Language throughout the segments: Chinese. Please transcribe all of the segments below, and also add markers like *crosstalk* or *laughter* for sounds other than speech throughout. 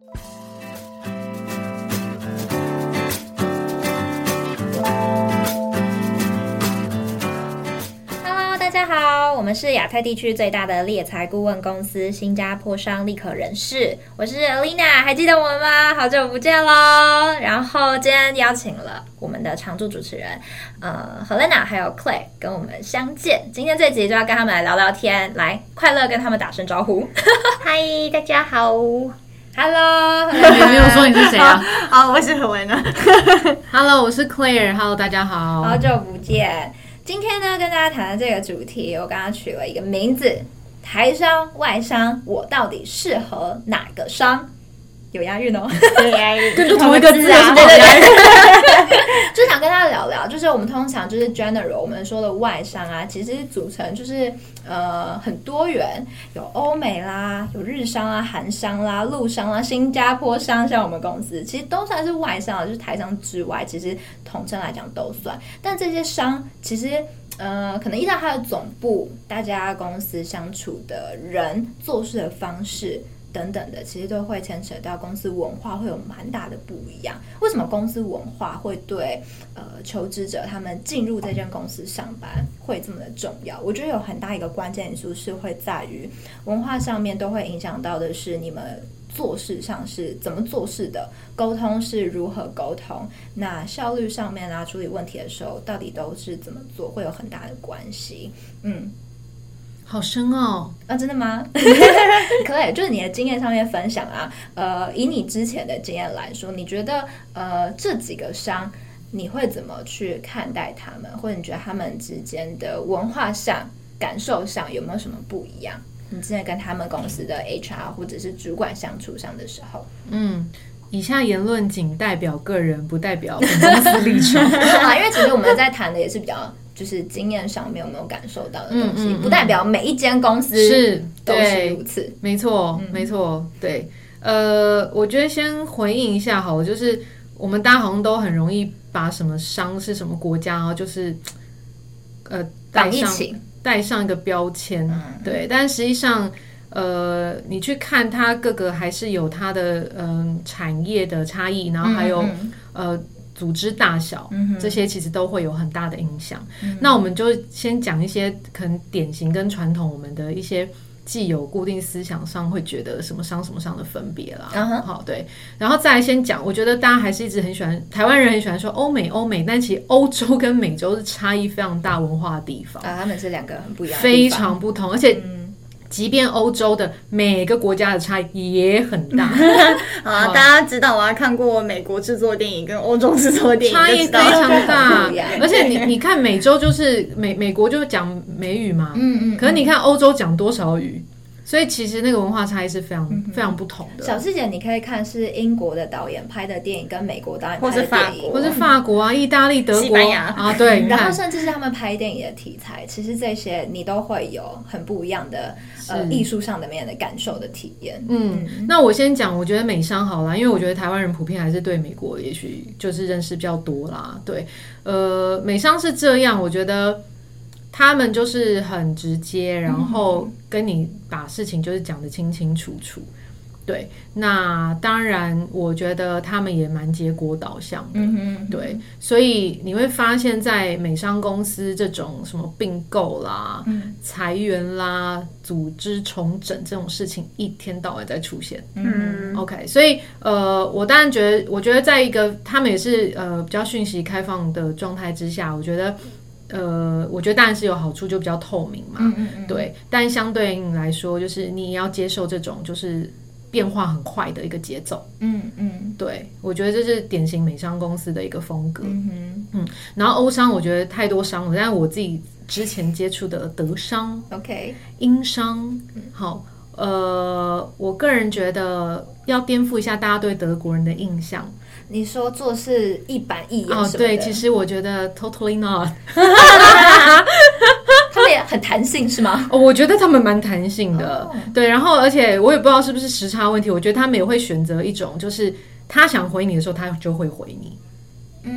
Hello，大家好我们是亚太地区最大的猎才顾问公司——新加坡商立可人事。我是 Alina，还记得我们吗？好久不见喽！然后今天邀请了我们的常驻主持人，呃，Helena 还有 Clay 跟我们相见。今天这集就要跟他们来聊聊天，来快乐跟他们打声招呼。*laughs* 嗨，大家好，Hello，你没有说你是谁啊？*laughs* 好，我是 Helena。*laughs* Hello，我是 Claire。Hello，大家好，好久不见。今天呢，跟大家谈的这个主题，我刚刚取了一个名字：台商、外商，我到底适合哪个商？有押韵哦，有押韵，跟同一个字啊，对对对。*laughs* 就想跟大家聊聊，就是我们通常就是 general，我们说的外商啊，其实组成就是呃很多元，有欧美啦，有日商啊、韩商啦、陆商啦、新加坡商，像我们公司其实都算是外商，就是台商之外，其实统称来讲都算。但这些商其实呃，可能依照它的总部，大家公司相处的人做事的方式。等等的，其实都会牵扯到公司文化，会有蛮大的不一样。为什么公司文化会对呃求职者他们进入这间公司上班会这么的重要？我觉得有很大一个关键因素是会在于文化上面都会影响到的是你们做事上是怎么做事的，沟通是如何沟通，那效率上面啊处理问题的时候到底都是怎么做，会有很大的关系。嗯。好深哦！啊，真的吗？*laughs* 可以，就是你的经验上面分享啊。呃，以你之前的经验来说，你觉得呃这几个商你会怎么去看待他们，或者你觉得他们之间的文化上、感受上有没有什么不一样？你之前跟他们公司的 HR 或者是主管相处上的时候，嗯，以下言论仅代表个人，不代表本公司立场 *laughs* 啊。因为其实我们在谈的也是比较。就是经验上面有没有感受到的东西，不代表每一间公司是都是如此。没错，嗯、没错，对。呃，我觉得先回应一下好了，就是我们大家好像都很容易把什么商是什么国家，然后就是呃带上带上一个标签，嗯、对。但实际上，呃，你去看它各个还是有它的嗯、呃、产业的差异，然后还有嗯嗯呃。组织大小，嗯、这些其实都会有很大的影响。嗯、那我们就先讲一些可能典型跟传统，我们的一些既有固定思想上会觉得什么商什么商的分别啦。嗯、哼好，对，然后再来先讲，我觉得大家还是一直很喜欢台湾人很喜欢说欧美欧美，但其实欧洲跟美洲是差异非常大文化的地方啊，他们是两个很不一样，非常不同，而且。嗯即便欧洲的每个国家的差异也很大 *laughs* 啊！大家知道，我还看过美国制作电影跟欧洲制作电影，差异非常大。*laughs* 而且你你看，美洲就是美美国就讲美语嘛，嗯嗯，可是你看欧洲讲多少语？所以其实那个文化差异是非常、嗯、非常不同的。小细节你可以看是英国的导演拍的电影，跟美国导演拍的电影，或是法国，或是法国啊、意大利、德国、西班牙啊，对。然后甚至是他们拍电影的题材，其实这些你都会有很不一样的是呃艺术上的面的感受的体验。嗯，嗯那我先讲，我觉得美商好啦，因为我觉得台湾人普遍还是对美国也许就是认识比较多啦。对，呃，美商是这样，我觉得。他们就是很直接，然后跟你把事情就是讲得清清楚楚。对，那当然，我觉得他们也蛮结果导向的。嗯哼嗯哼对，所以你会发现在美商公司这种什么并购啦、嗯、裁员啦、组织重整这种事情，一天到晚在出现。嗯，OK，所以呃，我当然觉得，我觉得在一个他们也是呃比较讯息开放的状态之下，我觉得。呃，我觉得当然是有好处，就比较透明嘛。嗯嗯嗯对，但相对应来说，就是你也要接受这种就是变化很快的一个节奏。嗯嗯，对，我觉得这是典型美商公司的一个风格。嗯哼嗯，然后欧商我觉得太多商了，但是我自己之前接触的德商，OK，英商，好，呃，我个人觉得要颠覆一下大家对德国人的印象。你说做事一板一眼哦，对，其实我觉得 totally not，*laughs* 他们也很弹性是吗？哦，我觉得他们蛮弹性的，哦、对，然后而且我也不知道是不是时差问题，我觉得他们也会选择一种，就是他想回你的时候，他就会回你。嗯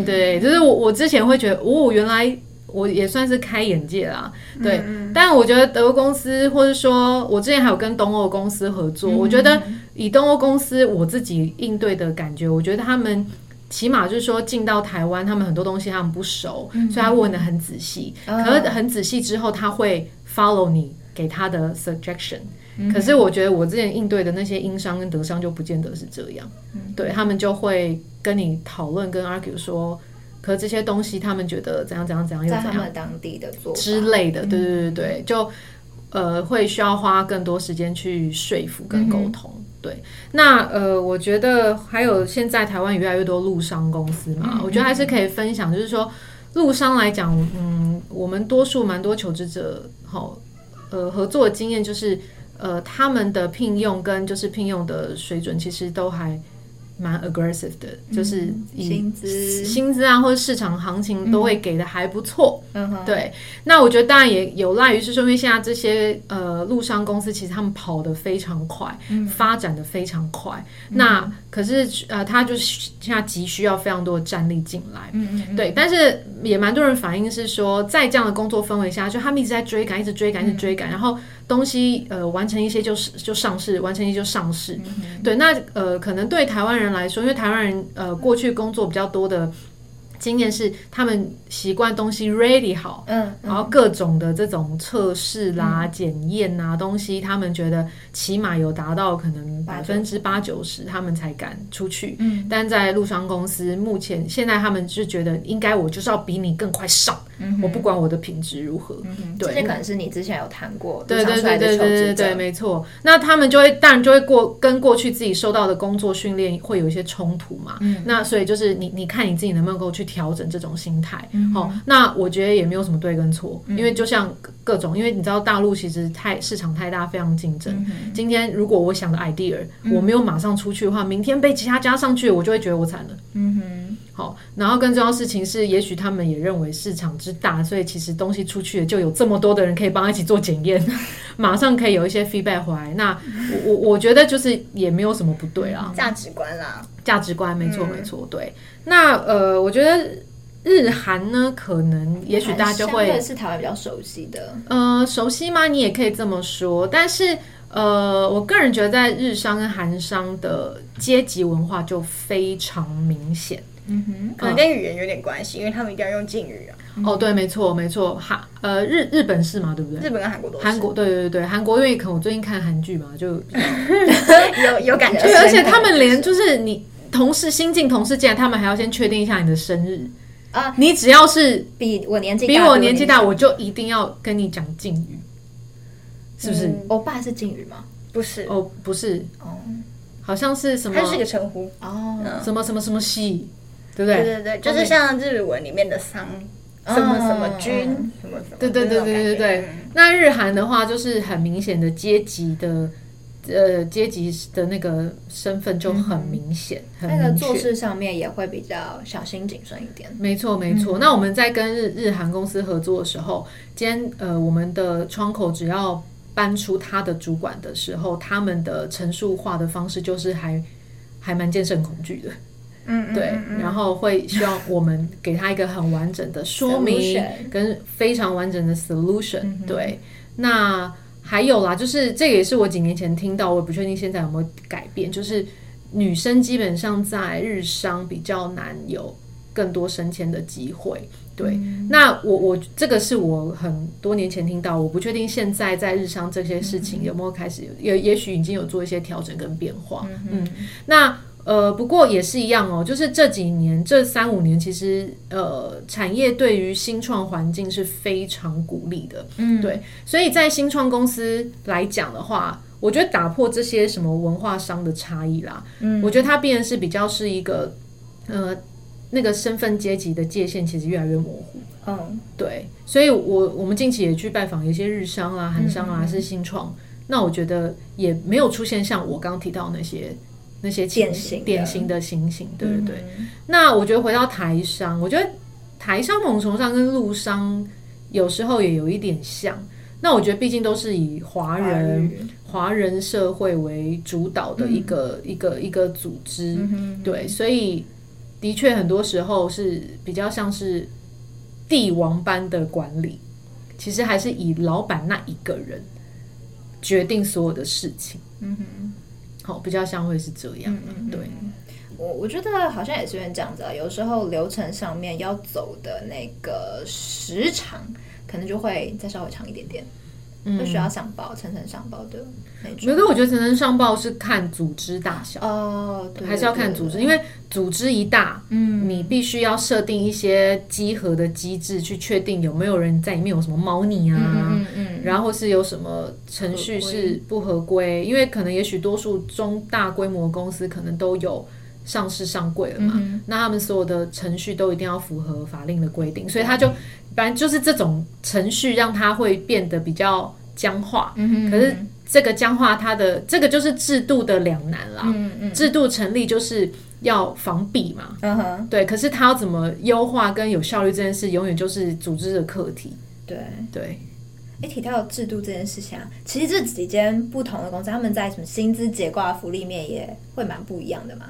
嗯，对，就是我我之前会觉得，哦，原来。我也算是开眼界啦。对，嗯、但我觉得德国公司，或者说我之前还有跟东欧公司合作，嗯、我觉得以东欧公司我自己应对的感觉，我觉得他们起码就是说进到台湾，他们很多东西他们不熟，嗯、所以他问的很仔细。嗯、可是很仔细之后，他会 follow 你给他的 suggestion。可是我觉得我之前应对的那些英商跟德商就不见得是这样，嗯、对他们就会跟你讨论跟 argue 说，可是这些东西他们觉得怎样怎样怎样又怎样，在他们当地的做之类的，对对对对，就呃会需要花更多时间去说服跟沟通。嗯、对，那呃我觉得还有现在台湾越来越多陆商公司嘛，嗯、我觉得还是可以分享，就是说陆商来讲，嗯，我们多数蛮多求职者好呃合作的经验就是。呃，他们的聘用跟就是聘用的水准，其实都还蛮 aggressive 的，嗯、就是薪资、薪资啊，或者市场行情都会给的还不错。对。那我觉得当然也有赖于是说，因为现在这些呃陆商公司其实他们跑得非常快，嗯、发展得非常快。嗯、那可是呃，他就是现在急需要非常多的战力进来。嗯嗯。对，但是也蛮多人反映是说，在这样的工作氛围下，就他们一直在追赶，一直追赶，一直追赶，嗯、然后东西呃完成一些就是就上市，完成一些就上市。对，那呃可能对台湾人来说，因为台湾人呃过去工作比较多的。经验是他们习惯东西 ready 好，嗯，嗯然后各种的这种测试啦、嗯、检验啊东西，他们觉得起码有达到可能百分之八九十，他们才敢出去。嗯，但在陆商公司，目前现在他们就觉得应该我就是要比你更快上，嗯、我不管我的品质如何。嗯，对，这些可能是你之前有谈过，对对对对对对，没错。那他们就会当然就会过跟过去自己受到的工作训练会有一些冲突嘛。嗯，那所以就是你你看你自己能不能够去。调整这种心态，好、那我觉得也没有什么对跟错，嗯、因为就像各种，因为你知道大陆其实太市场太大，非常竞争。嗯、今天如果我想的 idea，、嗯、我没有马上出去的话，明天被其他加上去，我就会觉得我惨了。嗯哼，好，然后更重要的事情是，也许他们也认为市场之大，所以其实东西出去了，就有这么多的人可以帮他一起做检验，*laughs* 马上可以有一些 feedback 回来。那我我我觉得就是也没有什么不对啦，价值观啦，价值观没错、嗯、没错，对。那呃，我觉得日韩呢，可能也许大家就会是台湾比较熟悉的。呃，熟悉吗？你也可以这么说。但是呃，我个人觉得在日商跟韩商的阶级文化就非常明显。嗯哼，可能跟语言有点关系，因为他们一定要用敬语啊。嗯、哦，对，没错，没错。韩呃日日本是嘛，对不对？日本跟韩国都是。韩国对对对，韩国因为可能我最近看韩剧嘛，就 *laughs* 有有感觉。*laughs* 对，而且他们连就是你。同事新进同事进来，他们还要先确定一下你的生日啊！你只要是比我年纪比我年纪大，我就一定要跟你讲敬语，是不是？欧巴是敬语吗？不是哦，不是哦，好像是什么？它是一个称呼哦，什么什么什么系，对不对？对对对，就是像日文里面的桑什么什么君什么什么，对对对对对对。那日韩的话，就是很明显的阶级的。呃，阶级的那个身份就很明显，嗯、很。那个做事上面也会比较小心谨慎一点。没错，没错。嗯、那我们在跟日日韩公司合作的时候，今天呃，我们的窗口只要搬出他的主管的时候，他们的陈述化的方式就是还还蛮见慎恐惧的。嗯，对。然后会希望我们给他一个很完整的说明，跟非常完整的 solution。嗯、对，那。还有啦，就是这个也是我几年前听到，我也不确定现在有没有改变。就是女生基本上在日商比较难有更多升迁的机会。对，嗯、那我我这个是我很多年前听到，我不确定现在在日商这些事情有没有开始有，也也许已经有做一些调整跟变化。嗯，嗯，那。呃，不过也是一样哦，就是这几年这三五年，其实呃，产业对于新创环境是非常鼓励的，嗯，对，所以在新创公司来讲的话，我觉得打破这些什么文化商的差异啦，嗯，我觉得它变成是比较是一个呃，那个身份阶级的界限其实越来越模糊，嗯，对，所以我我们近期也去拜访一些日商啊、韩商啊，是新创，嗯，那我觉得也没有出现像我刚刚提到那些。那些典型典型的情形，对对对。嗯、那我觉得回到台商，我觉得台商某种程度上跟陆商有时候也有一点像。那我觉得毕竟都是以华人华人。社会为主导的一个、嗯、一个一个组织，嗯、哼。对，所以的确很多时候是比较像是帝王般的管理，其实还是以老板那一个人决定所有的事情。嗯哼，好，比较像会是这样。对。我我觉得好像也是因为这样子啊，有时候流程上面要走的那个时长，可能就会再稍微长一点点。就需要上报，层层上报的那种。没，可我觉得层层上报是看组织大小哦，对，还是要看组织，因为组织一大，嗯，你必须要设定一些集合的机制，去确定有没有人在里面有什么猫腻啊，嗯嗯，然后是有什么程序是不合规，因为可能也许多数中大规模公司可能都有上市上柜了嘛，那他们所有的程序都一定要符合法令的规定，所以他就。反正就是这种程序让它会变得比较僵化，嗯、可是这个僵化，它的这个就是制度的两难啦。嗯嗯、制度成立就是要防弊嘛，嗯、对。可是它要怎么优化跟有效率这件事，永远就是组织的课题。对对。哎，提到制度这件事情啊，其实这几间不同的公司，他们在什么薪资结构、福利面也会蛮不一样的嘛。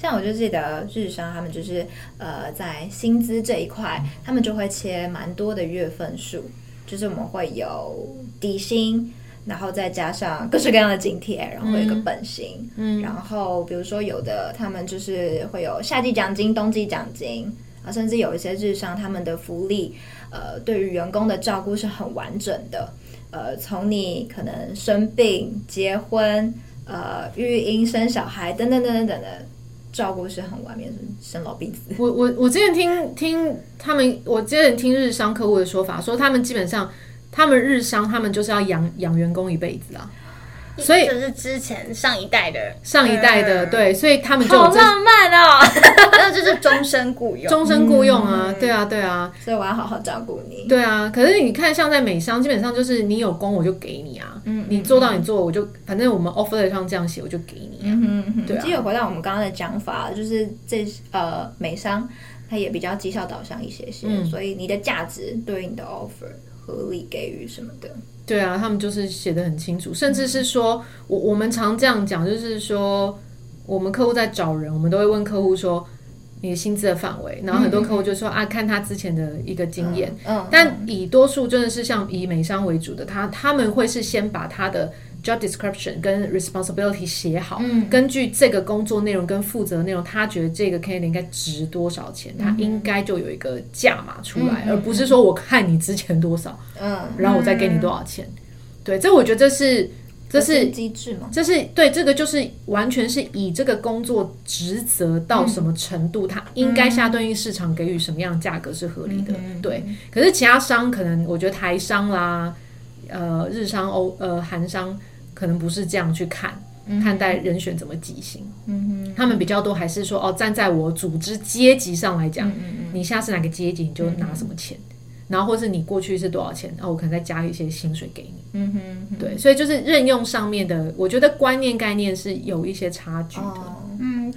像我就记得日商他们就是呃在薪资这一块，他们就会切蛮多的月份数，就是我们会有底薪，然后再加上各式各样的津贴，然后会有一个本薪，嗯，然后比如说有的他们就是会有夏季奖金、冬季奖金啊，甚至有一些日商他们的福利，呃，对于员工的照顾是很完整的，呃，从你可能生病、结婚、呃育婴、生小孩等等等等等等。照顾是很完美的，生老病死。我我我之前听听他们，我之前听日商客户的说法，说他们基本上，他们日商他们就是要养养员工一辈子啊。所以就是之前上一代的，上一代的，对，所以他们就好浪漫哦，*laughs* 那就是终身雇佣，终身雇佣啊，对啊，对啊，所以我要好好照顾你。对啊，可是你看，像在美商，基本上就是你有工我就给你啊，嗯，你做到你做，我就反正我们 offer 上这样写，我就给你。嗯嗯，对啊。其实回到我们刚刚的讲法，就是这呃美商它也比较绩效导向一些些，所以你的价值对于你的 offer 合理给予什么的。对啊，他们就是写的很清楚，甚至是说，我我们常这样讲，就是说，我们客户在找人，我们都会问客户说，你的薪资的范围，然后很多客户就说、嗯、啊，看他之前的一个经验，嗯，但以多数真的是像以美商为主的，他他们会是先把他的。Job description 跟 responsibility 写好，嗯，根据这个工作内容跟负责内容，他觉得这个 candidate 应该值多少钱，嗯、他应该就有一个价码出来，嗯、而不是说我看你之前多少，嗯，然后我再给你多少钱。嗯、对，这我觉得这是这是机制嘛，这是对这个就是完全是以这个工作职责到什么程度，他、嗯、应该下对应市场给予什么样的价格是合理的。嗯、对，可是其他商可能我觉得台商啦，呃，日商欧呃韩商。可能不是这样去看看待人选怎么计薪，嗯哼，他们比较多还是说哦，站在我组织阶级上来讲，嗯嗯你现在是哪个阶级，你就拿什么钱，嗯、然后或是你过去是多少钱，然后我可能再加一些薪水给你，嗯哼，对，所以就是任用上面的，我觉得观念概念是有一些差距的。哦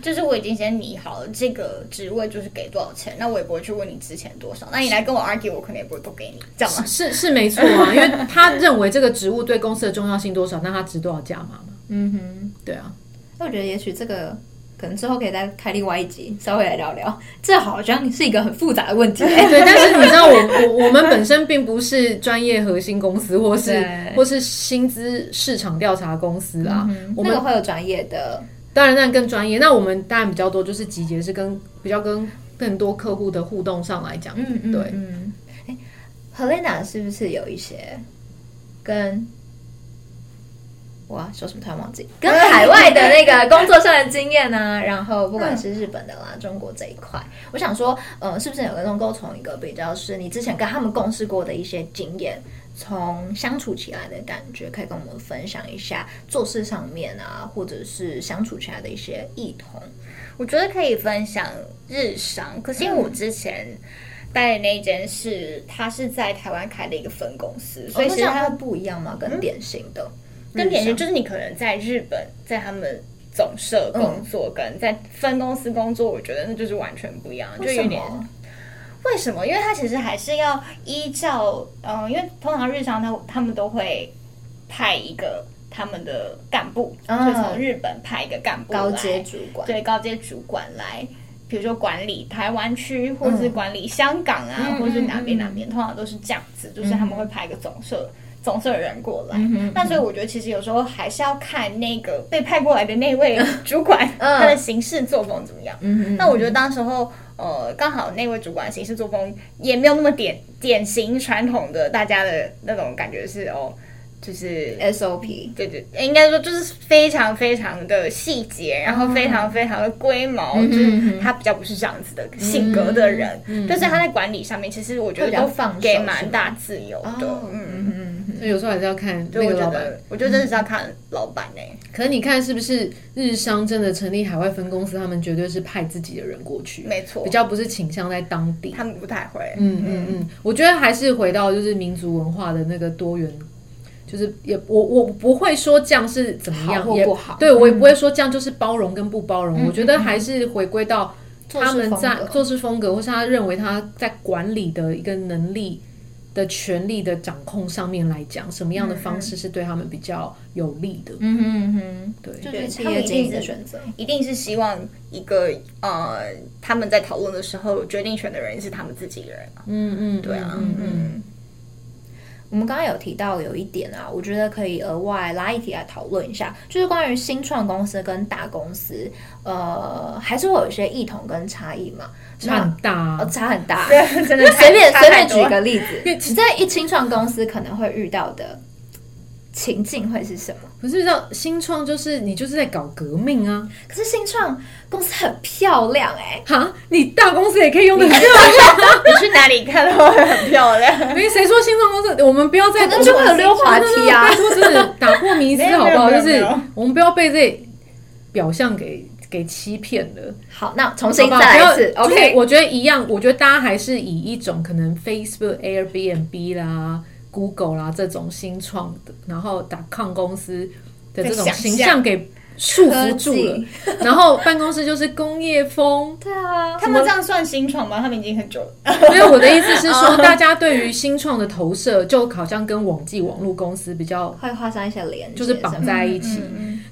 就是我已经先拟好了这个职位就是给多少钱，那我也不会去问你之前多少。那你来跟我 argue，我可能也不会多给你，这样吗？是是没错啊，因为他认为这个职务对公司的重要性多少，那他值多少价码嘛？嗯哼，对啊。那我觉得也许这个可能之后可以再开另外一集，稍微来聊聊。*laughs* 这好像是一个很复杂的问题，欸，*laughs* 对。但是你知道我，我 *laughs* 我我们本身并不是专业核心公司，或是或是薪资市场调查公司啊。嗯、我们那个会有专业的。当然，那更专业。那我们当然比较多，就是集结是跟比较跟更多客户的互动上来讲，嗯嗯，对。嗯，哎，Helena 是不是有一些跟哇说什么突然忘记，跟海外的那个工作上的经验呢、啊？然后不管是日本的啦、中国这一块，我想说，呃，是不是有个能够从一个比较是你之前跟他们共事过的一些经验？从相处起来的感觉，可以跟我们分享一下做事上面啊，或者是相处起来的一些异同。我觉得可以分享日商，可是因为我之前待的那间是，他是在台湾开的一个分公司，所以其实它会不一样嘛，跟典型的，跟典型就是你可能在日本在他们总社工作，跟在分公司工作，我觉得那就是完全不一样，就有点。为什么？因为他其实还是要依照，嗯、呃，因为通常日商他他们都会派一个他们的干部，嗯、就从日本派一个干部，高阶主管，对，高阶主管来比如说管理台湾区，或是管理香港啊，嗯、或是哪边哪边，通常都是这样子，就是他们会派一个总社。总是有人过来，那所以我觉得其实有时候还是要看那个被派过来的那位主管，*laughs* 他的行事作风怎么样。那我觉得当时候，呃，刚好那位主管行事作风也没有那么典典型传统的大家的那种感觉是哦。就是 SOP，对对，应该说就是非常非常的细节，然后非常非常的龟毛，嗯、就是他比较不是这样子的性格的人，嗯、但是他在管理上面，其实我觉得都放给蛮大自由的，嗯嗯嗯，所以有时候还是要看那个老板，我觉得真的是要看老板呢、欸。可是你看是不是日商真的成立海外分公司，他们绝对是派自己的人过去，没错，比较不是倾向在当地，他们不太会，嗯嗯嗯，我觉得还是回到就是民族文化的那个多元。就是也我我不会说这样是怎么样，也不好，对我也不会说这样就是包容跟不包容。嗯、我觉得还是回归到他们在做事风格，或是他认为他在管理的一个能力的权力的掌控上面来讲，什么样的方式是对他们比较有利的。嗯哼嗯哼，对，就是他们自己的选择，一定是希望一个呃，他们在讨论的时候，决定权的人是他们自己人。嗯嗯，对啊，嗯嗯。我们刚刚有提到有一点啊，我觉得可以额外拉一题来讨论一下，就是关于新创公司跟大公司，呃，还是会有一些异同跟差异嘛？差很大，哦，差很大，对，*laughs* *laughs* 真的。随便随便举一个例子，*laughs* 你在一新创公司可能会遇到的。情境会是什么？不是知道新创就是你就是在搞革命啊！可是新创公司很漂亮哎、欸，哈，你大公司也可以用的很漂亮。*laughs* 你去哪里看都会很漂亮。没谁说新创公司，我们不要再可能就会有溜滑梯啊！就是打破迷思好不好？就是我们不要被这表象给给欺骗了。好，那重新再来一次。OK，我觉得一样，我觉得大家还是以一种可能 Facebook、Airbnb 啦。Google 啦，这种新创的，然后 .com 公司的这种形象给束缚住了，然后办公室就是工业风。*laughs* 对啊，他们这样算新创吗？他们已经很久了。因为我的意思是说，*laughs* 大家对于新创的投射，就好像跟网际网络公司比较会画上一些连，就是绑在一起。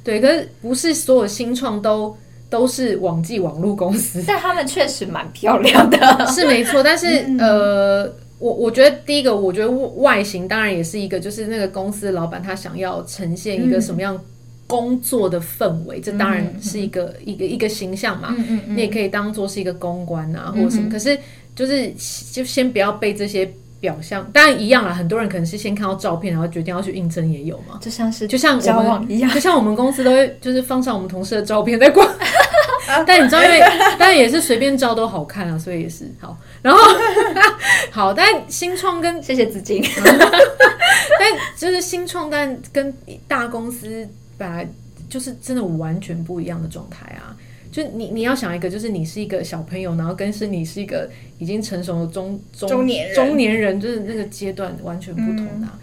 对，可是不是所有新创都都是网际网络公司，但他们确实蛮漂亮的，*laughs* 是没错。但是呃。我我觉得第一个，我觉得外形当然也是一个，就是那个公司老板他想要呈现一个什么样工作的氛围，嗯、这当然是一个、嗯、一个一个形象嘛。嗯嗯嗯、你也可以当做是一个公关啊，或者什么。嗯、可是就是就先不要被这些表象，当然一样啦。很多人可能是先看到照片，然后决定要去应征，也有嘛。就像是就像我们一样，就像我们公司都会就是放上我们同事的照片在逛。*laughs* *laughs* 但你知道，因为 *laughs* 但也是随便照都好看啊，所以也是好。然后好，但新创跟谢谢资金，*laughs* 但就是新创，但跟大公司本来就是真的完全不一样的状态啊。就你你要想一个，就是你是一个小朋友，然后跟是你是一个已经成熟的中中中年人，中年人，就是那个阶段完全不同的啊。嗯、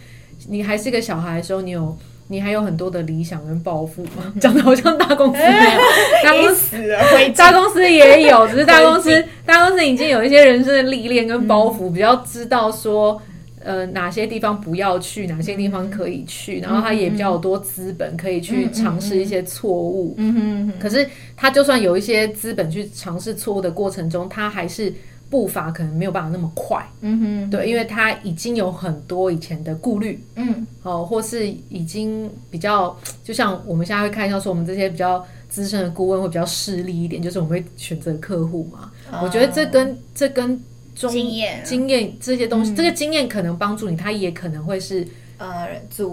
你还是一个小孩的时候，你有。你还有很多的理想跟抱负吗？*laughs* 讲的好像大公司那样，大公司大公司也有，只是 *laughs* 大公司大公司已经有一些人生的历练跟包袱，比较知道说，呃，哪些地方不要去，哪些地方可以去，然后他也比较有多资本可以去尝试一些错误。嗯哼，可是他就算有一些资本去尝试错误的过程中，他还是。步伐可能没有办法那么快，嗯哼，对，因为他已经有很多以前的顾虑，嗯，哦，或是已经比较，就像我们现在会看一下说，我们这些比较资深的顾问会比较势利一点，就是我们会选择客户嘛。哦、我觉得这跟这跟中经验经验这些东西，嗯、这个经验可能帮助你，他也可能会是呃，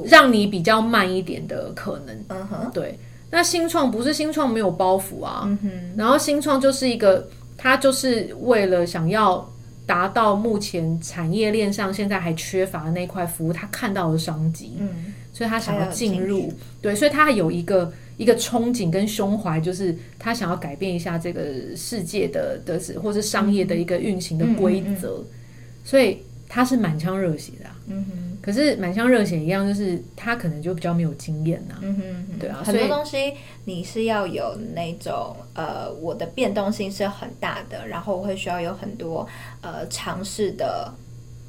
让你比较慢一点的可能。嗯哼，对。那新创不是新创没有包袱啊，嗯哼，然后新创就是一个。他就是为了想要达到目前产业链上现在还缺乏的那块服务，他看到了商机，嗯，所以他想要进入，对，所以他有一个一个憧憬跟胸怀，就是他想要改变一下这个世界的的或是商业的一个运行的规则，所以他是满腔热血的啊，嗯哼。可是满腔热血一样，就是他可能就比较没有经验呐。嗯哼，对啊，很多东西你是要有那种呃，我的变动性是很大的，然后会需要有很多呃尝试的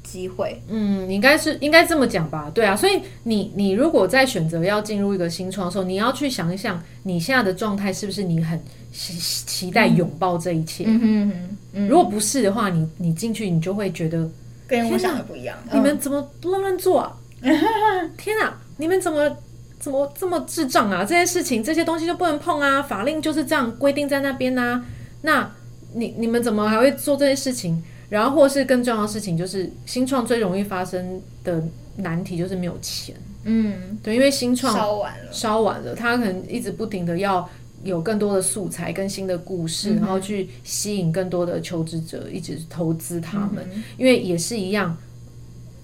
机会。嗯，应该是应该这么讲吧？对啊，所以你你如果在选择要进入一个新创的时候，你要去想一想，你现在的状态是不是你很期期待拥抱这一切？嗯嗯嗯，嗯。如果不是的话，你你进去你就会觉得跟我想的不一样。你们怎么乱乱做啊？*laughs* 天啊，你们怎么怎么这么智障啊？这些事情这些东西就不能碰啊？法令就是这样规定在那边啊。那你你们怎么还会做这些事情？然后，或是更重要的事情，就是新创最容易发生的难题就是没有钱。嗯，对，因为新创烧完了，烧完了，他可能一直不停的要有更多的素材、跟新的故事，嗯、然后去吸引更多的求职者，一直投资他们、嗯。因为也是一样，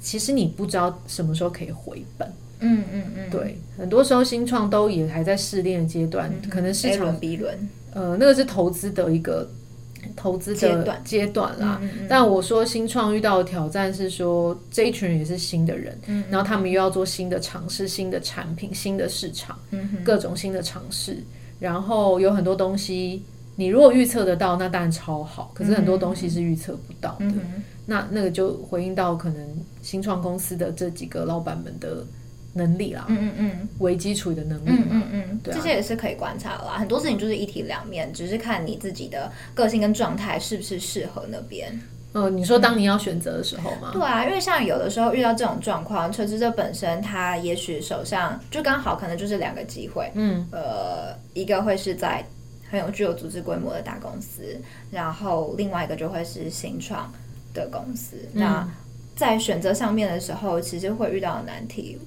其实你不知道什么时候可以回本。嗯嗯嗯，对，很多时候新创都也还在试炼的阶段、嗯，可能市场 A 轮 B 轮，呃，那个是投资的一个。投资的阶段。啦，嗯嗯嗯，但我说新创遇到的挑战是说，这一群人也是新的人，然后他们又要做新的尝试、新的产品、新的市场，嗯、各种新的尝试，然后有很多东西，你如果预测得到，那当然超好。可是很多东西是预测不到的，嗯嗯，那那个就回应到可能新创公司的这几个老板们的。能力啦，嗯嗯嗯，危机处理的能力嘛，嗯嗯，对啊，这些也是可以观察的啦。很多事情就是一体两面，只是看你自己的个性跟状态是不是适合那边。呃，你说当你要选择的时候吗？对啊，因为像有的时候遇到这种状况，求职者本身他也许手上就刚好可能就是两个机会，嗯，呃，一个会是在很有具有组织规模的大公司，然后另外一个就会是新创的公司。嗯。那在选择上面的时候，其实会遇到的难题。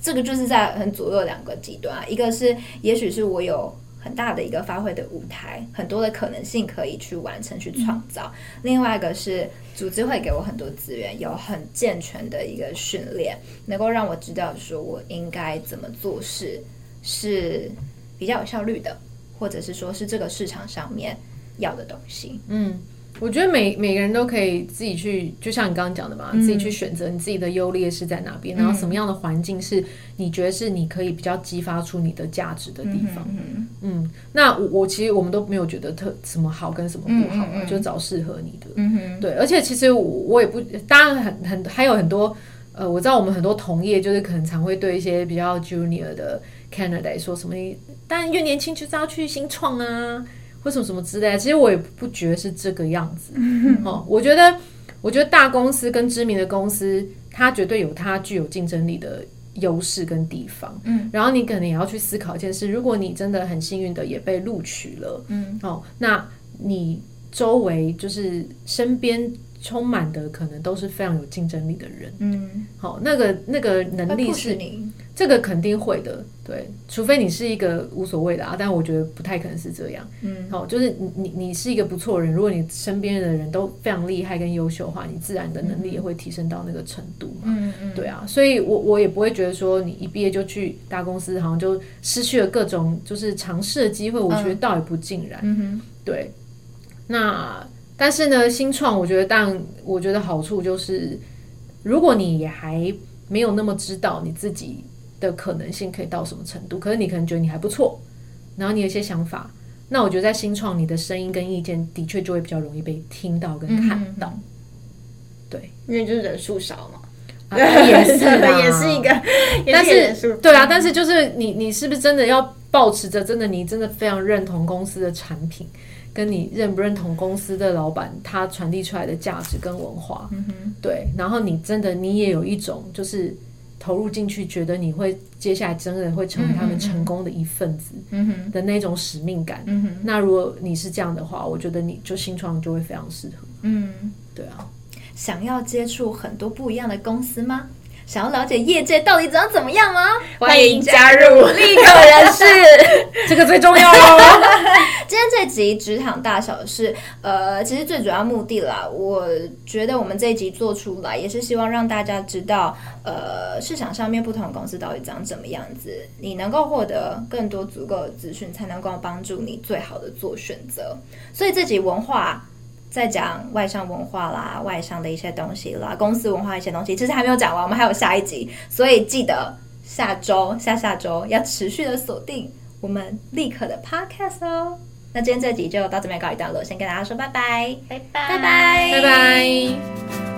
这个就是在很左右两个极端，一个是也许是我有很大的一个发挥的舞台，很多的可能性可以去完成、去创造；另外一个是组织会给我很多资源，有很健全的一个训练，能够让我知道说我应该怎么做事是比较有效率的，或者是说是这个市场上面要的东西。嗯。我觉得每每个人都可以自己去，就像你刚刚讲的嘛，嗯、自己去选择你自己的优劣势在哪边，嗯，然后什么样的环境是你觉得是你可以比较激发出你的价值的地方。嗯，嗯，那我我其实我们都没有觉得特什么好跟什么不好，嗯、就找适合你的。嗯，对，而且其实我我也不，当然很很还有很多，呃，我知道我们很多同业就是可能常会对一些比较 junior 的 candidate 说什么，但越年轻就是要去新创啊。或什么什么之类的，其实我也不觉得是这个样子。哦，我觉得，我觉得大公司跟知名的公司，它绝对有它具有竞争力的优势跟地方。嗯，然后你可能也要去思考一件事：如果你真的很幸运的也被录取了，嗯，哦，那你周围就是身边充满的可能都是非常有竞争力的人。嗯，好，那个那个能力是你。这个肯定会的，对，除非你是一个无所谓的啊，但我觉得不太可能是这样。嗯，好，就是你你你是一个不错的人，如果你身边的人都非常厉害跟优秀的话，你自然的能力也会提升到那个程度嘛。嗯嗯，对啊，所以我我也不会觉得说你一毕业就去大公司，好像就失去了各种就是尝试的机会。我觉得倒也不尽然。嗯哼，对。那但是呢，新创我觉得，但我觉得好处就是，如果你也还没有那么知道你自己。的可能性可以到什么程度？可是你可能觉得你还不错，然后你有一些想法，那我觉得在新创，你的声音跟意见的确就会比较容易被听到跟看到。嗯、对，因为就是人数少嘛，啊、也是也是一个，但是对啊，但是就是你你是不是真的要保持着真的你真的非常认同公司的产品，跟你认不认同公司的老板他传递出来的价值跟文化？嗯哼，对，然后你真的你也有一种就是。投入进去，觉得你会接下来真的会成为他们成功的一份子的那种使命感。嗯哼，那如果你是这样的话，我觉得你就新创就会非常适合。嗯，对啊。想要接触很多不一样的公司吗？想要了解业界到底怎样怎么样吗？欢迎加入立可人士，*laughs* 这个最重要哦。这集职场大小事，呃，其实最主要目的啦，我觉得我们这一集做出来也是希望让大家知道，呃，市场上面不同的公司到底长怎么样子，你能够获得更多足够的资讯，才能够帮助你最好的做选择。所以这集文化。在讲外商文化啦，外商的一些东西啦，公司文化一些东西，其实还没有讲完，我们还有下一集，所以记得下周、下下周要持续的锁定我们立刻的 podcast 哦。那今天这集就到这边告一段落，先跟大家说拜拜，拜拜，拜拜，拜拜。